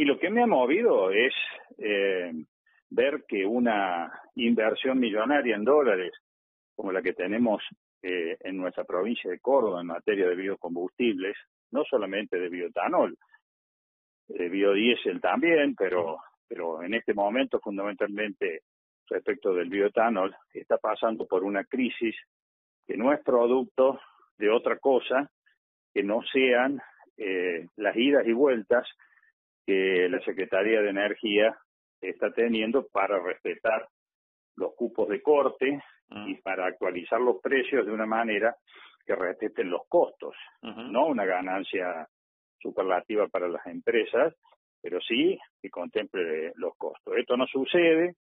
Y lo que me ha movido es eh, ver que una inversión millonaria en dólares, como la que tenemos eh, en nuestra provincia de Córdoba en materia de biocombustibles, no solamente de biotanol, de biodiesel también, pero, pero en este momento fundamentalmente respecto del biotanol, está pasando por una crisis que no es producto de otra cosa que no sean eh, las idas y vueltas que la Secretaría de Energía está teniendo para respetar los cupos de corte ah. y para actualizar los precios de una manera que respeten los costos, no una ganancia superlativa para las empresas, pero sí que contemple los costos. Esto no sucede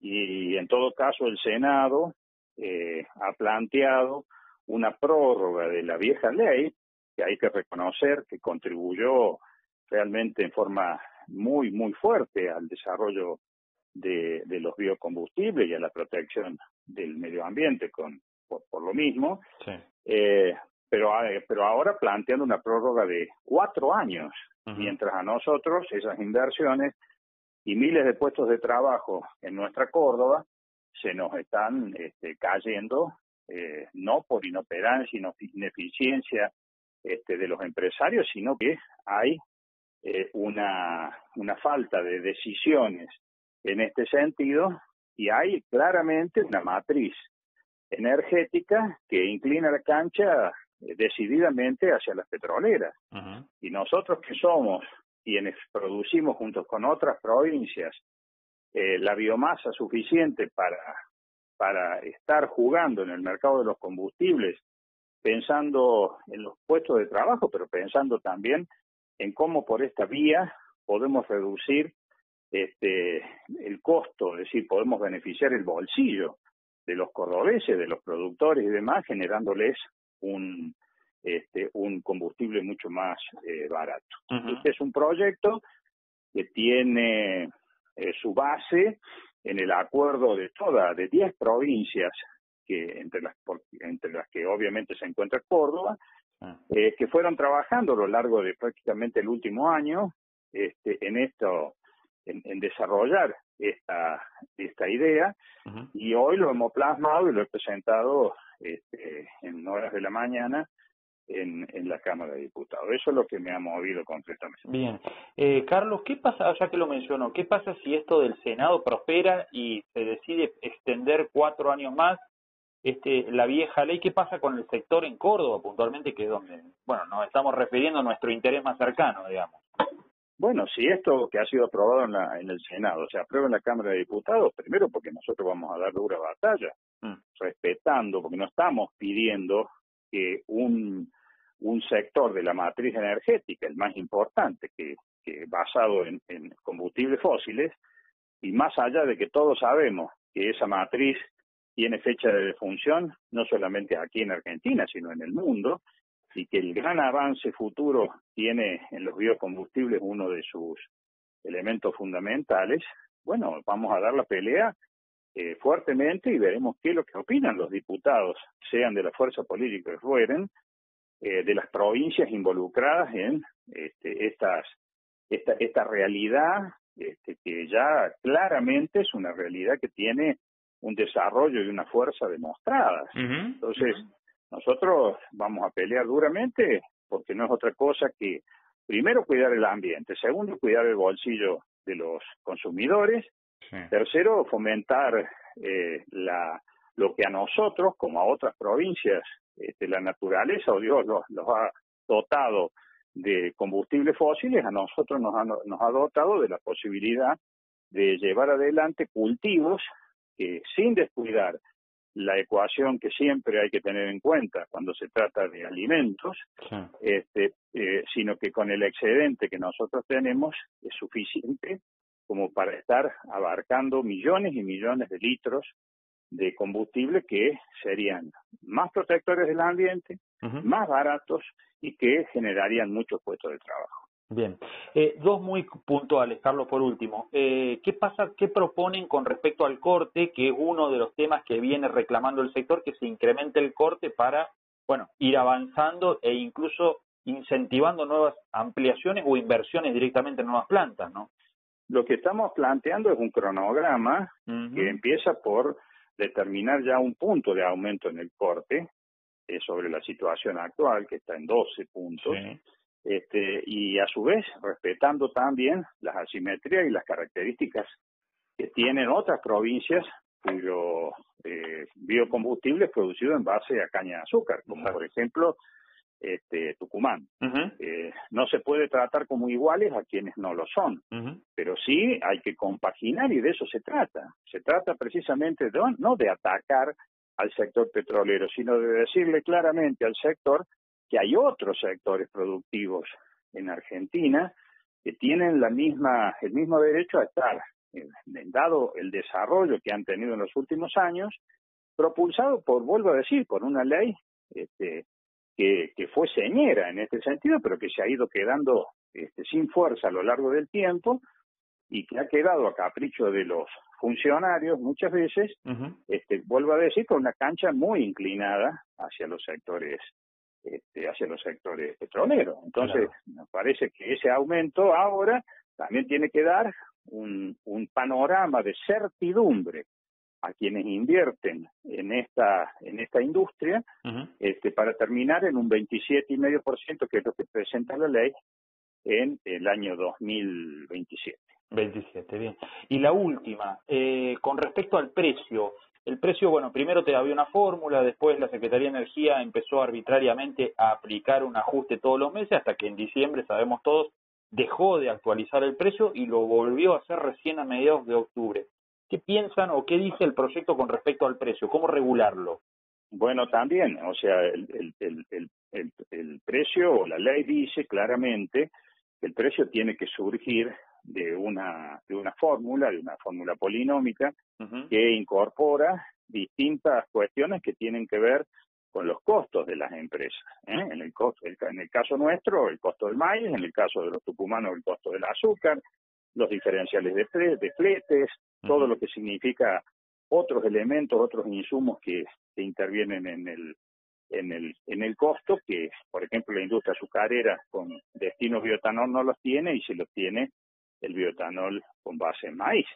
y en todo caso el Senado eh, ha planteado una prórroga de la vieja ley que hay que reconocer que contribuyó realmente en forma muy, muy fuerte al desarrollo de, los biocombustibles y a la protección del medio ambiente con, por, lo mismo. Eh, pero, pero ahora planteando una prórroga de cuatro años, mientras a nosotros esas inversiones y miles de puestos de trabajo en nuestra Córdoba se nos están este, cayendo, eh, no por inoperancia, ineficiencia este, de los empresarios, sino que hay eh, una, una falta de decisiones en este sentido y hay claramente una matriz energética que inclina la cancha eh, decididamente hacia las petroleras. Y nosotros que somos quienes producimos junto con otras provincias eh, la biomasa suficiente para, para estar jugando en el mercado de los combustibles, pensando en los puestos de trabajo, pero pensando también en cómo por esta vía podemos reducir este, el costo, es decir, podemos beneficiar el bolsillo de los cordobeses, de los productores y demás, generándoles un, este, un combustible mucho más eh, barato. Este es un proyecto que tiene eh, su base en el acuerdo de todas, de 10 provincias, que entre las, entre las que obviamente se encuentra Córdoba. Eh, que fueron trabajando a lo largo de prácticamente el último año este, en esto, en, desarrollar esta, esta idea, y hoy lo hemos plasmado y lo he presentado este, en horas de la mañana en, en la Cámara de Diputados. Eso es lo que me ha movido concretamente. Bien. Eh, Carlos, ¿qué pasa, ya que lo mencionó, qué pasa si esto del Senado prospera y se decide extender cuatro años más este, la vieja ley, ¿qué pasa con el sector en Córdoba puntualmente, que es donde, bueno, nos estamos refiriendo a nuestro interés más cercano, digamos? Bueno, si esto que ha sido aprobado en, la, en el Senado se aprueba en la Cámara de Diputados, primero porque nosotros vamos a dar dura batalla, mm. respetando, porque no estamos pidiendo que un, un sector de la matriz energética, el más importante, que, que basado en, en combustibles fósiles, y más allá de que todos sabemos que esa matriz tiene fecha de defunción, no solamente aquí en Argentina, sino en el mundo, y que el gran avance futuro tiene en los biocombustibles uno de sus elementos fundamentales, bueno, vamos a dar la pelea eh, fuertemente y veremos qué es lo que opinan los diputados, sean de la fuerza política que fueren, eh, de las provincias involucradas en este, estas, esta, esta realidad este, que ya claramente es una realidad que tiene un desarrollo y una fuerza demostradas. Entonces, nosotros vamos a pelear duramente porque no es otra cosa que, primero, cuidar el ambiente, segundo, cuidar el bolsillo de los consumidores, tercero, fomentar eh, la, lo que a nosotros, como a otras provincias, este, la naturaleza o Dios los, ha dotado de combustibles fósiles, a nosotros nos nos ha dotado de la posibilidad de llevar adelante cultivos que sin descuidar la ecuación que siempre hay que tener en cuenta cuando se trata de alimentos, este, eh, sino que con el excedente que nosotros tenemos es suficiente como para estar abarcando millones y millones de litros de combustible que serían más protectores del ambiente, más baratos y que generarían muchos puestos de trabajo. Bien, eh, dos muy puntuales, Carlos, por último. Eh, ¿Qué pasa, qué proponen con respecto al corte, que es uno de los temas que viene reclamando el sector, que se incremente el corte para, bueno, ir avanzando e incluso incentivando nuevas ampliaciones o inversiones directamente en nuevas plantas, ¿no? Lo que estamos planteando es un cronograma que empieza por determinar ya un punto de aumento en el corte eh, sobre la situación actual, que está en 12 puntos, este, y a su vez respetando también las asimetrías y las características que tienen otras provincias cuyo eh, biocombustible es producido en base a caña de azúcar, como por ejemplo este, Tucumán. eh, no se puede tratar como iguales a quienes no lo son, pero sí hay que compaginar y de eso se trata. Se trata precisamente de, no de atacar al sector petrolero, sino de decirle claramente al sector que hay otros sectores productivos en Argentina que tienen la misma, el mismo derecho a estar, dado el desarrollo que han tenido en los últimos años, propulsado por, vuelvo a decir, por una ley este, que, que fue señera en este sentido, pero que se ha ido quedando este, sin fuerza a lo largo del tiempo y que ha quedado a capricho de los funcionarios muchas veces, este, vuelvo a decir, con una cancha muy inclinada hacia los sectores este, hacia los sectores petroleros. Entonces, me parece que ese aumento ahora también tiene que dar un, un panorama de certidumbre a quienes invierten en esta en esta industria este para terminar en un 27,5% que es lo que presenta la ley en el año 2027. 27, bien. Y la última, eh, con respecto al precio, el precio, bueno, primero te había una fórmula, después la Secretaría de Energía empezó arbitrariamente a aplicar un ajuste todos los meses hasta que en diciembre, sabemos todos, dejó de actualizar el precio y lo volvió a hacer recién a mediados de octubre. ¿Qué piensan o qué dice el proyecto con respecto al precio? ¿Cómo regularlo? Bueno, también, o sea, el, precio o la ley dice claramente que el precio tiene que surgir de una, de una fórmula, de una fórmula polinómica que incorpora distintas cuestiones que tienen que ver con los costos de las empresas. ¿eh? En, el costo, en el caso nuestro, el costo del maíz, en el caso de los tucumanos, el costo del azúcar, los diferenciales de, de fletes, todo lo que significa otros elementos, otros insumos que, intervienen en el, en el, en el costo, que por ejemplo la industria azucarera con destino biotanol no los tiene y se los tiene el biotanol con base en maíz.